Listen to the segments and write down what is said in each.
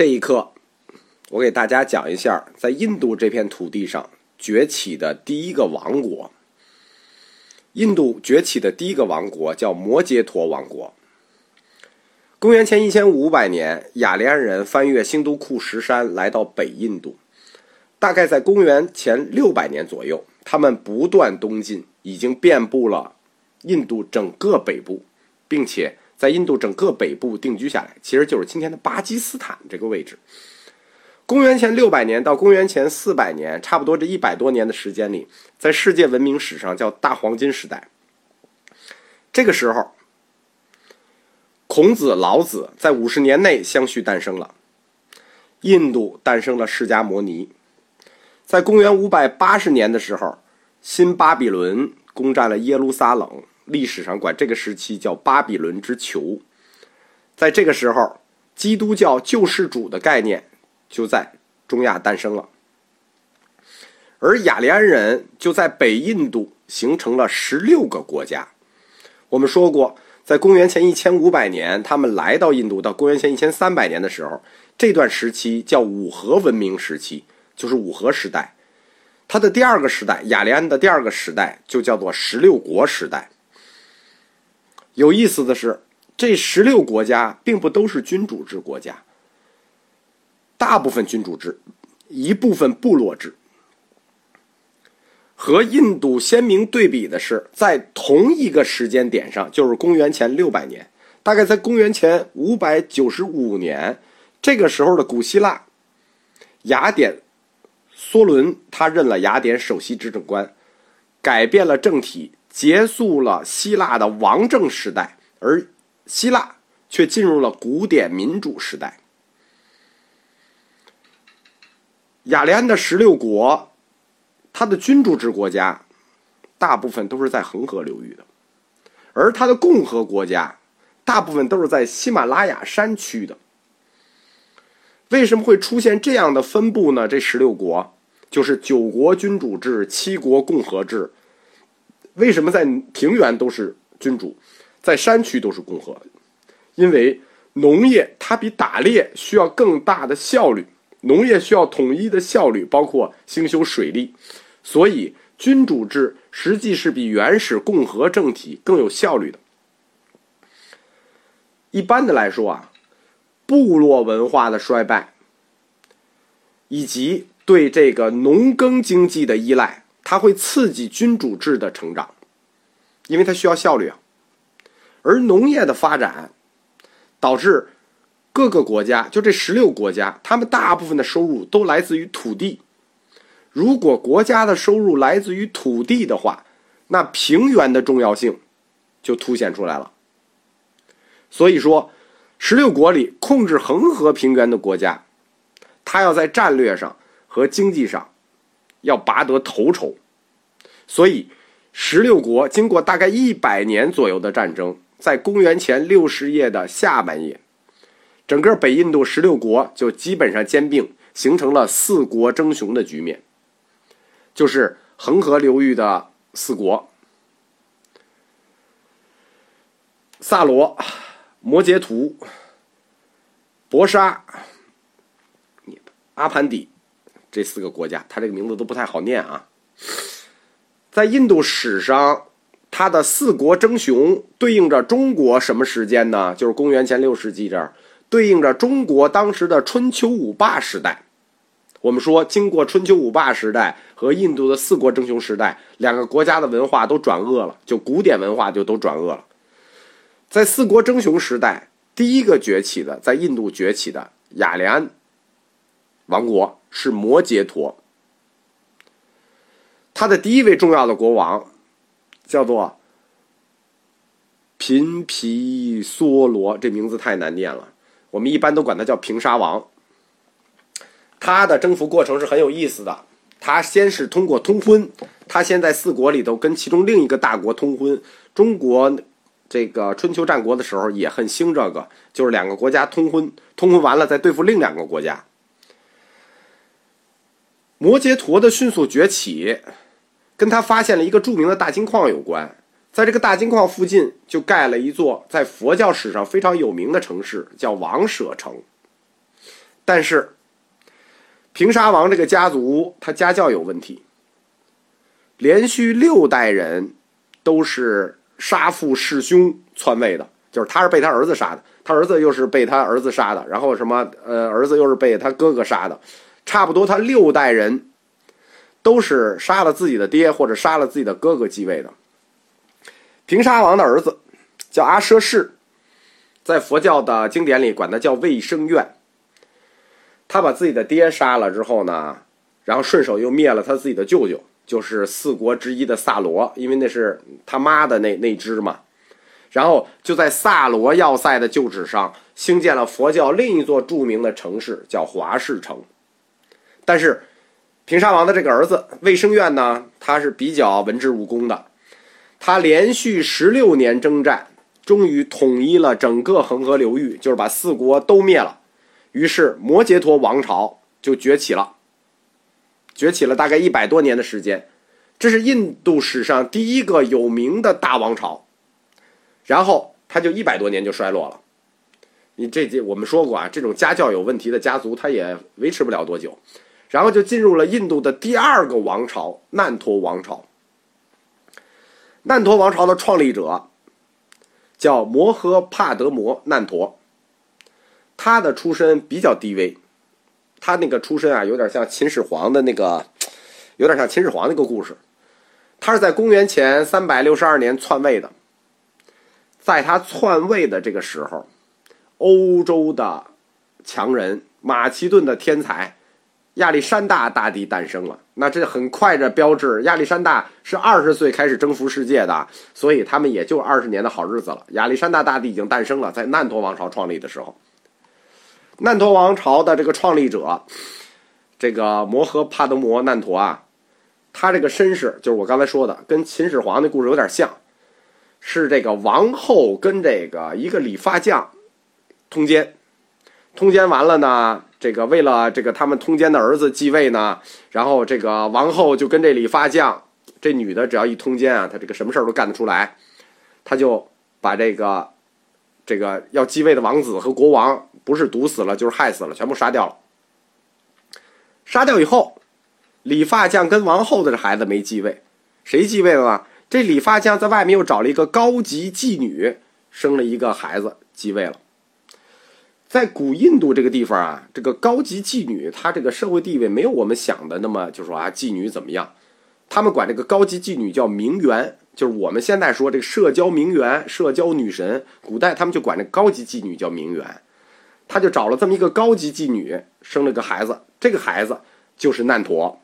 这一刻，我给大家讲一下，在印度这片土地上崛起的第一个王国。印度崛起的第一个王国叫摩羯陀王国。公元前一千五百年，雅利安人翻越兴都库什山来到北印度。大概在公元前六百年左右，他们不断东进，已经遍布了印度整个北部，并且在印度整个北部定居下来，其实就是今天的巴基斯坦这个位置。公元前六百年到公元前四百年，差不多这一百多年的时间里，在世界文明史上叫大黄金时代。这个时候。孔子、老子在五十年内相续诞生了，印度诞生了释迦摩尼。在公元五百八十年的时候，新巴比伦攻占了耶路撒冷，历史上管这个时期叫巴比伦之囚。在这个时候，基督教救世主的概念就在中亚诞生了，而雅利安人就在北印度形成了十六个国家。我们说过。在公元前一千五百年，他们来到印度；到公元前一千三百年的时候，这段时期叫五河文明时期，就是五河时代。它的第二个时代，雅利安的第二个时代，就叫做十六国时代。有意思的是，这十六国家并不都是君主制国家，大部分君主制，一部分部落制。和印度鲜明对比的是，在同一个时间点上，就是公元前六百年，大概在公元前五百九十五年，这个时候的古希腊，雅典，梭伦他任了雅典首席执政官，改变了政体，结束了希腊的王政时代，而希腊却进入了古典民主时代。雅利安的十六国。它的君主制国家，大部分都是在恒河流域的，而它的共和国家，大部分都是在喜马拉雅山区的。为什么会出现这样的分布呢？这十六国就是九国君主制，七国共和制。为什么在平原都是君主，在山区都是共和？因为农业它比打猎需要更大的效率。农业需要统一的效率，包括兴修水利，所以君主制实际是比原始共和政体更有效率的。一般的来说啊，部落文化的衰败，以及对这个农耕经济的依赖，它会刺激君主制的成长，因为它需要效率啊。而农业的发展，导致。各个国家，就这十六国家，他们大部分的收入都来自于土地。如果国家的收入来自于土地的话，那平原的重要性就凸显出来了。所以说，十六国里控制恒河平原的国家，它要在战略上和经济上要拔得头筹。所以，十六国经过大概一百年左右的战争，在公元前六十页的下半页。整个北印度十六国就基本上兼并，形成了四国争雄的局面。就是恒河流域的四国：萨罗、摩羯图、博沙、阿潘底这四个国家，它这个名字都不太好念啊。在印度史上，它的四国争雄对应着中国什么时间呢？就是公元前六世纪这儿。对应着中国当时的春秋五霸时代，我们说，经过春秋五霸时代和印度的四国争雄时代，两个国家的文化都转恶了，就古典文化就都转恶了。在四国争雄时代，第一个崛起的，在印度崛起的雅利安王国是摩羯陀，他的第一位重要的国王叫做频毗娑罗，这名字太难念了。我们一般都管他叫平沙王。他的征服过程是很有意思的。他先是通过通婚，他先在四国里头跟其中另一个大国通婚。中国这个春秋战国的时候也很兴这个，就是两个国家通婚，通婚完了再对付另两个国家。摩羯陀的迅速崛起，跟他发现了一个著名的大金矿有关。在这个大金矿附近，就盖了一座在佛教史上非常有名的城市，叫王舍城。但是平沙王这个家族他家教有问题，连续六代人都是杀父弑兄篡位的，就是他是被他儿子杀的，他儿子又是被他儿子杀的，然后什么呃儿子又是被他哥哥杀的，差不多他六代人都是杀了自己的爹或者杀了自己的哥哥继位的。平沙王的儿子叫阿奢氏，在佛教的经典里管他叫卫生院。他把自己的爹杀了之后呢，然后顺手又灭了他自己的舅舅，就是四国之一的萨罗，因为那是他妈的那那支嘛。然后就在萨罗要塞的旧址上兴建了佛教另一座著名的城市，叫华氏城。但是平沙王的这个儿子卫生院呢，他是比较文治武功的。他连续十六年征战，终于统一了整个恒河流域，就是把四国都灭了。于是摩羯陀王朝就崛起了，崛起了大概一百多年的时间。这是印度史上第一个有名的大王朝。然后他就一百多年就衰落了。你这这我们说过啊，这种家教有问题的家族，他也维持不了多久。然后就进入了印度的第二个王朝——难陀王朝。难陀王朝的创立者叫摩诃帕德摩难陀，他的出身比较低微，他那个出身啊，有点像秦始皇的那个，有点像秦始皇那个故事。他是在公元前三百六十二年篡位的，在他篡位的这个时候，欧洲的强人马其顿的天才。亚历山大大帝诞生了，那这很快的标志，亚历山大是二十岁开始征服世界的，所以他们也就二十年的好日子了。亚历山大大帝已经诞生了，在难陀王朝创立的时候，难陀王朝的这个创立者，这个摩诃帕德摩难陀啊，他这个身世就是我刚才说的，跟秦始皇的故事有点像，是这个王后跟这个一个理发匠通奸，通奸完了呢。这个为了这个他们通奸的儿子继位呢，然后这个王后就跟这理发匠，这女的只要一通奸啊，她这个什么事儿都干得出来，他就把这个这个要继位的王子和国王不是毒死了就是害死了，全部杀掉了。杀掉以后，理发匠跟王后的这孩子没继位，谁继位了？这理发匠在外面又找了一个高级妓女，生了一个孩子继位了。在古印度这个地方啊，这个高级妓女，她这个社会地位没有我们想的那么，就说啊，妓女怎么样？他们管这个高级妓女叫名媛，就是我们现在说这个社交名媛、社交女神。古代他们就管这高级妓女叫名媛，他就找了这么一个高级妓女，生了个孩子，这个孩子就是难陀。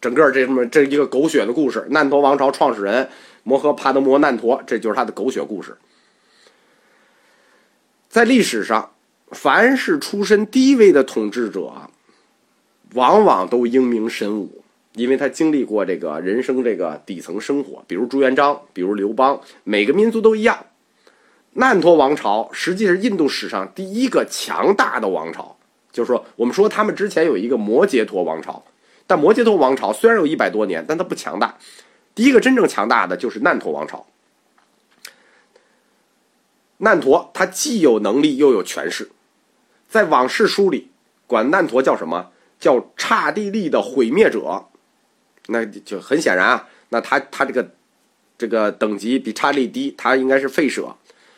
整个这么这一个狗血的故事，难陀王朝创始人摩诃帕德摩难陀，这就是他的狗血故事，在历史上。凡是出身低微的统治者，往往都英明神武，因为他经历过这个人生这个底层生活。比如朱元璋，比如刘邦，每个民族都一样。难陀王朝实际是印度史上第一个强大的王朝，就是说，我们说他们之前有一个摩羯陀王朝，但摩羯陀王朝虽然有一百多年，但它不强大。第一个真正强大的就是难陀王朝。难陀他既有能力又有权势。在往事书里，管难陀叫什么？叫刹帝利的毁灭者。那就很显然啊，那他他这个这个等级比刹帝利低，他应该是废舍。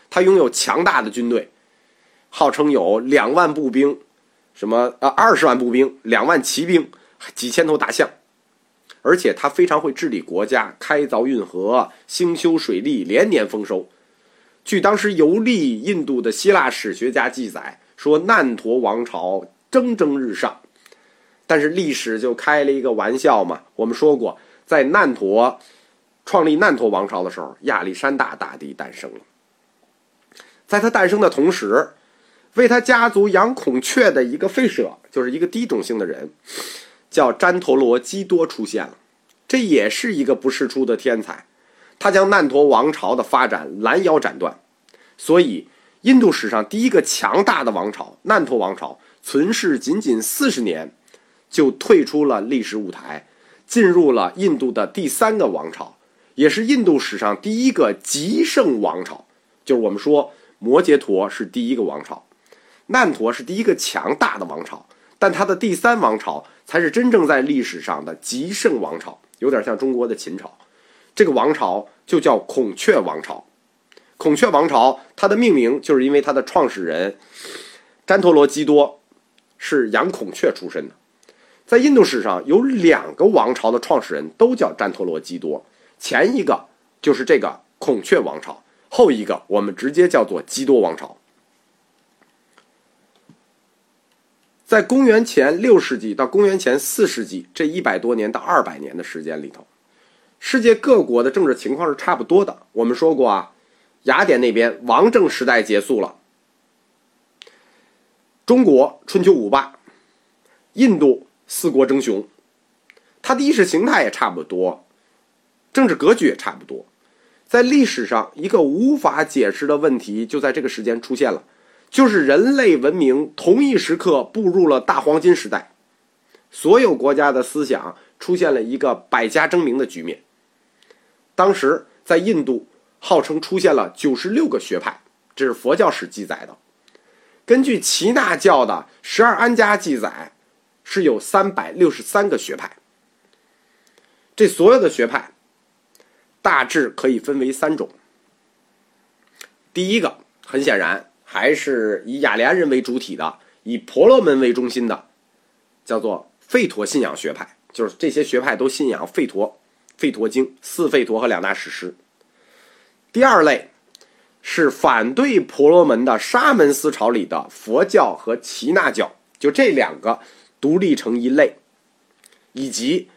他拥有强大的军队，号称有两万步兵，什么呃二十万步兵，两万骑兵，几千头大象。而且他非常会治理国家，开凿运河，兴修水利，连年丰收。据当时游历印度的希腊史学家记载。说难陀王朝蒸蒸日上，但是历史就开了一个玩笑嘛。我们说过，在难陀创立难陀王朝的时候，亚历山大大帝诞生了。在他诞生的同时，为他家族养孔雀的一个废舍，就是一个低种姓的人，叫旃陀罗基多出现了。这也是一个不世出的天才，他将难陀王朝的发展拦腰斩断，所以。印度史上第一个强大的王朝——难陀王朝，存世仅仅四十年，就退出了历史舞台，进入了印度的第三个王朝，也是印度史上第一个极盛王朝。就是我们说摩羯陀是第一个王朝，难陀是第一个强大的王朝，但它的第三王朝才是真正在历史上的极盛王朝，有点像中国的秦朝。这个王朝就叫孔雀王朝。孔雀王朝它的命名就是因为它的创始人旃陀罗基多是养孔雀出身的。在印度史上有两个王朝的创始人都叫旃陀罗基多，前一个就是这个孔雀王朝，后一个我们直接叫做基多王朝。在公元前六世纪到公元前四世纪这一百多年到二百年的时间里头，世界各国的政治情况是差不多的。我们说过啊，雅典那边王政时代结束了，中国春秋五霸，印度四国争雄，它的意识形态也差不多，政治格局也差不多。在历史上，一个无法解释的问题就在这个时间出现了。就是人类文明同一时刻步入了大黄金时代，所有国家的思想出现了一个百家争鸣的局面。当时在印度，号称出现了九十六个学派，这是佛教史记载的。根据耆那教的十二安家记载，是有三百六十三个学派。这所有的学派大致可以分为三种。第一个，很显然。还是以雅利安人为主体的，以婆罗门为中心的，叫做吠陀信仰学派。就是这些学派都信仰吠陀、吠陀经、四吠陀和两大史诗。第二类是反对婆罗门的沙门思潮里的佛教和耆那教，就这两个独立成一类，以及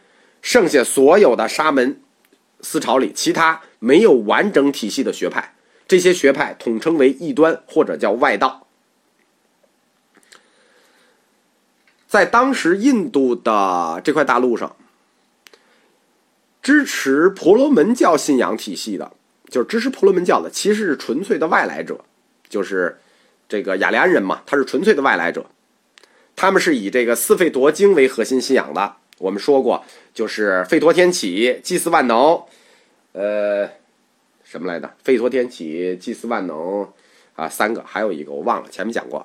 剩下所有的沙门思潮里其他没有完整体系的学派。这些学派统称为异端或者叫外道。在当时印度的这块大陆上，支持婆罗门教信仰体系的，就是支持婆罗门教的，其实是纯粹的外来者，就是这个雅利安人嘛，他是纯粹的外来者。他们是以这个四吠陀经为核心信仰的。我们说过，就是吠陀天启，祭祀万能，呃。什么来的？吠陀天启，祭祀万能，啊，三个，还有一个我忘了，前面讲过。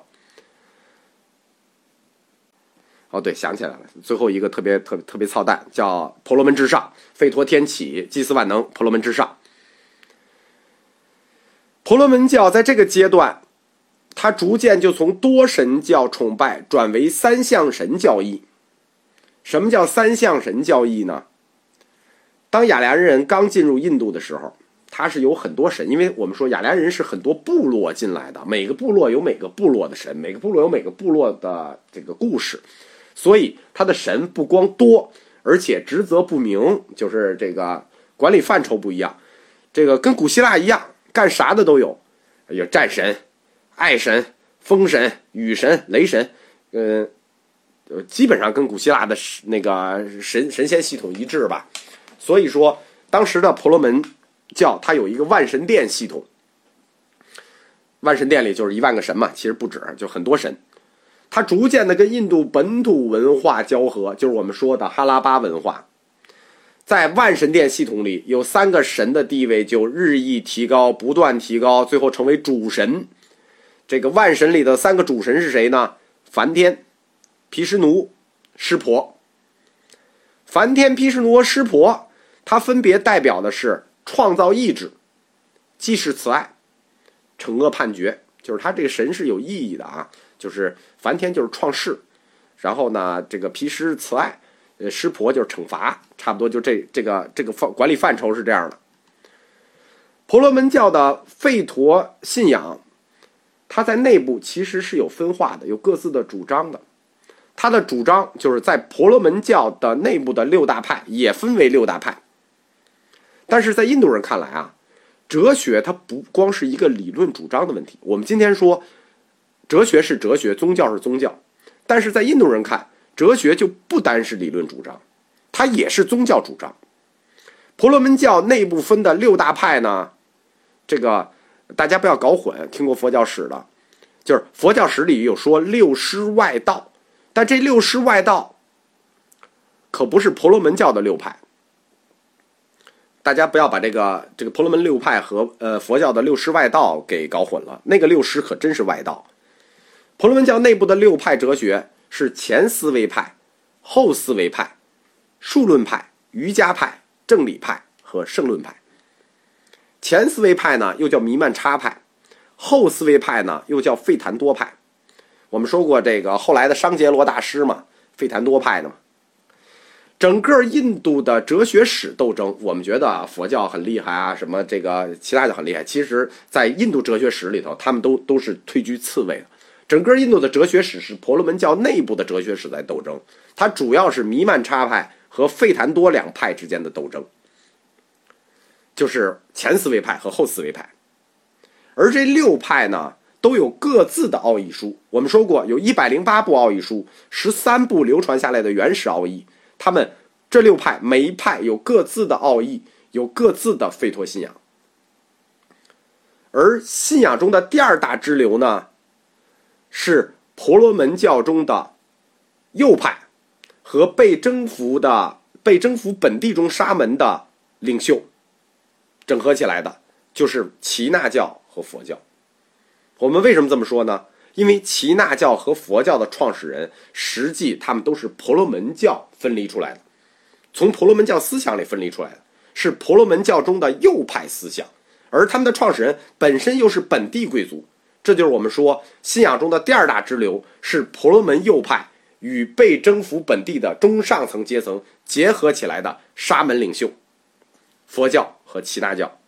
哦，对，想起来了，最后一个特别特特别操蛋，叫婆罗门之上，吠陀天启，祭祀万能，婆罗门之上。婆罗门教在这个阶段，它逐渐就从多神教崇拜转为三相神教义。什么叫三相神教义呢？当雅利安人刚进入印度的时候。它是有很多神，因为我们说雅利安人是很多部落进来的，每个部落有每个部落的神，每个部落有每个部落的这个故事，所以他的神不光多，而且职责不明，就是这个管理范畴不一样。这个跟古希腊一样，干啥的都有，有战神、爱神、风神、雨神、雷神，嗯，基本上跟古希腊的那个神神仙系统一致吧。所以说，当时的婆罗门。教它有一个万神殿系统，万神殿里就是一万个神嘛，其实不止，就很多神。它逐渐的跟印度本土文化交合，就是我们说的哈拉巴文化。在万神殿系统里，有三个神的地位就日益提高，不断提高，最后成为主神。这个万神里的三个主神是谁呢？梵天、毗湿奴、湿婆。梵天、毗湿奴和湿婆，它分别代表的是。创造意志，既是慈爱，惩恶判决，就是他这个神是有意义的啊。就是梵天就是创世，然后呢，这个毗湿慈爱，呃，湿婆就是惩罚，差不多就这这个这个范管理范畴是这样的。婆罗门教的吠陀信仰，它在内部其实是有分化的，有各自的主张的。它的主张就是在婆罗门教的内部的六大派也分为六大派。但是在印度人看来啊，哲学它不光是一个理论主张的问题。我们今天说，哲学是哲学，宗教是宗教，但是在印度人看，哲学就不单是理论主张，它也是宗教主张。婆罗门教内部分的六大派呢，这个大家不要搞混，听过佛教史的，就是佛教史里有说六师外道，但这六师外道可不是婆罗门教的六派。大家不要把这个这个婆罗门六派和呃佛教的六师外道给搞混了。那个六师可真是外道。婆罗门教内部的六派哲学是前思维派、后思维派、数论派、瑜伽派、正理派和圣论派。前思维派呢，又叫弥曼叉派；后思维派呢，又叫费檀多派。我们说过，这个后来的商杰罗大师嘛，费檀多派的嘛。整个印度的哲学史斗争，我们觉得，佛教很厉害啊，什么这个其他就很厉害。其实，在印度哲学史里头，他们都都是退居次位的。整个印度的哲学史是婆罗门教内部的哲学史在斗争，它主要是弥曼叉派和费檀多两派之间的斗争，就是前思维派和后思维派。而这六派呢，都有各自的奥义书。我们说过，有一百零八部奥义书，十三部流传下来的原始奥义。他们这六派，每一派有各自的奥义，有各自的吠陀信仰。而信仰中的第二大支流呢，是婆罗门教中的右派和被征服的、被征服本地中沙门的领袖整合起来的，就是耆那教和佛教。我们为什么这么说呢？因为耆那教和佛教的创始人，实际他们都是婆罗门教分离出来的，从婆罗门教思想里分离出来的，是婆罗门教中的右派思想，而他们的创始人本身又是本地贵族，这就是我们说信仰中的第二大支流是婆罗门右派与被征服本地的中上层阶层结合起来的沙门领袖，佛教和耆那教。